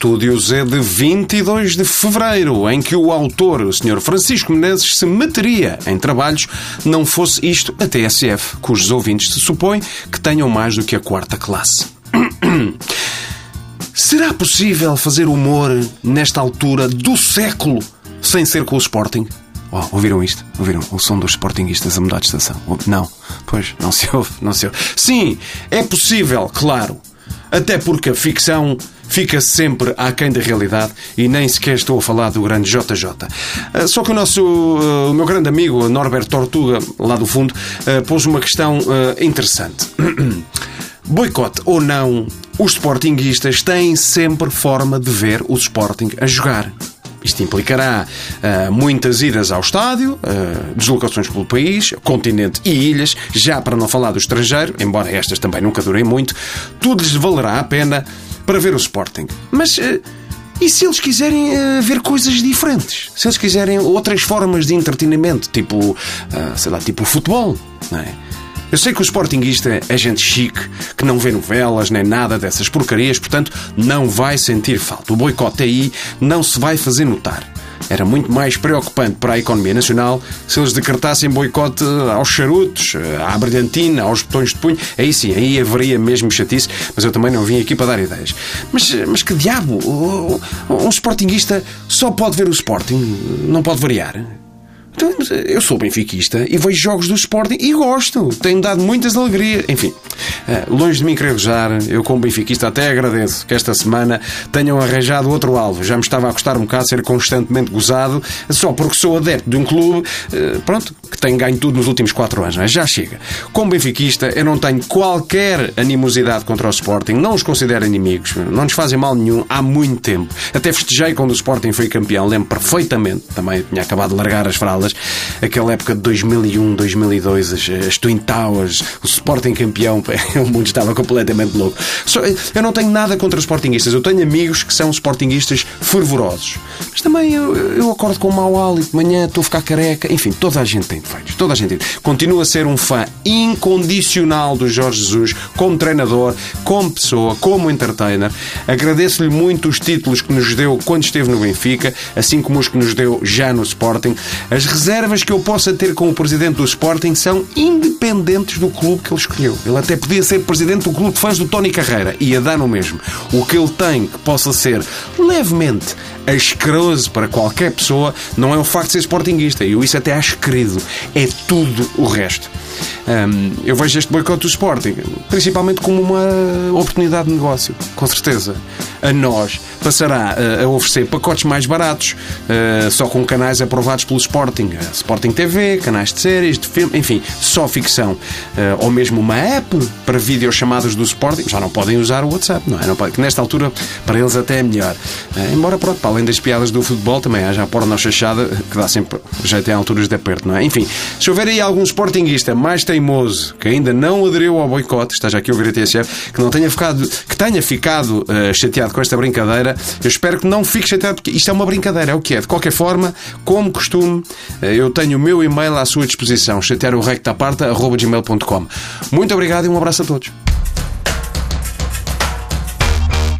estúdios é de 22 de fevereiro, em que o autor, o Sr. Francisco Menezes, se meteria em trabalhos, não fosse isto a TSF, cujos ouvintes se supõe que tenham mais do que a quarta classe. Será possível fazer humor nesta altura do século sem ser com o Sporting? Oh, ouviram isto? Ouviram o som dos Sportingistas a mudar de estação? Não. Pois, não se ouve, não se ouve. Sim, é possível, claro. Até porque a ficção fica sempre aquém da realidade e nem sequer estou a falar do grande JJ. Ah, só que o nosso, ah, o meu grande amigo Norbert Tortuga, lá do fundo, ah, pôs uma questão interessante. Boicote ou não, os sportinguistas têm sempre forma de ver o Sporting a jogar. Isto implicará uh, muitas idas ao estádio, uh, deslocações pelo país, continente e ilhas, já para não falar do estrangeiro, embora estas também nunca durem muito, tudo lhes valerá a pena para ver o Sporting. Mas. Uh, e se eles quiserem uh, ver coisas diferentes? Se eles quiserem outras formas de entretenimento, tipo, uh, sei lá, tipo futebol, não é? Eu sei que o Sportingista é gente chique, que não vê novelas nem nada dessas porcarias, portanto não vai sentir falta. O boicote aí não se vai fazer notar. Era muito mais preocupante para a economia nacional se eles decretassem boicote aos charutos, à brilhantina, aos botões de punho. Aí sim, aí haveria mesmo chatice, mas eu também não vim aqui para dar ideias. Mas, mas que diabo? Um sportinguista só pode ver o Sporting, não pode variar. Eu sou benfiquista e vejo jogos do Sporting e gosto. Tem-me dado muitas alegrias. Enfim, eh, longe de querer gozar, eu como benfiquista até agradeço que esta semana tenham arranjado outro alvo. Já me estava a custar um bocado ser constantemente gozado, só porque sou adepto de um clube, eh, pronto, que tem ganho tudo nos últimos quatro anos. Já chega. Como benfiquista, eu não tenho qualquer animosidade contra o Sporting, não os considero inimigos, não nos fazem mal nenhum há muito tempo. Até festejei quando o Sporting foi campeão, lembro perfeitamente, também tinha acabado de largar as fralas aquela época de 2001, 2002, as, as Twin Towers, o Sporting campeão, o mundo estava completamente louco. Só, eu não tenho nada contra os Sportingistas, eu tenho amigos que são Sportingistas fervorosos. Mas também eu, eu acordo com um mau hálito, de manhã estou a ficar careca, enfim, toda a gente tem defeitos, toda a gente tem. Continuo a ser um fã incondicional do Jorge Jesus, como treinador, como pessoa, como entertainer. Agradeço-lhe muito os títulos que nos deu quando esteve no Benfica, assim como os que nos deu já no Sporting. As reservas que eu possa ter com o presidente do Sporting são independentes do clube que ele escolheu. Ele até podia ser presidente do clube de fãs do Tony Carreira. Ia dar no mesmo. O que ele tem que possa ser levemente asqueroso para qualquer pessoa não é o facto de ser sportinguista. Eu isso até acho querido. É tudo o resto. Um, eu vejo este boicote do Sporting principalmente como uma oportunidade de negócio, com certeza. A nós passará a, a oferecer pacotes mais baratos, uh, só com canais aprovados pelo Sporting. Sporting TV, canais de séries, de filme, enfim, só ficção. Ou mesmo uma app para videochamadas do Sporting. Já não podem usar o WhatsApp, não é? Não pode, que nesta altura para eles até é melhor. Embora, pronto, para além das piadas do futebol, também haja a porno chachada que dá sempre jeito em alturas de aperto, não é? Enfim, se houver aí algum Sportingista mais teimoso que ainda não aderiu ao boicote, esteja aqui o Grito TSF, que não tenha ficado, que tenha ficado uh, chateado com esta brincadeira, eu espero que não fique chateado, porque isto é uma brincadeira, é o que é. De qualquer forma, como costume, uh, eu tenho o meu e-mail à sua disposição, chatear o recto da parte, arroba gmail.com. Muito obrigado e um abraço a todos.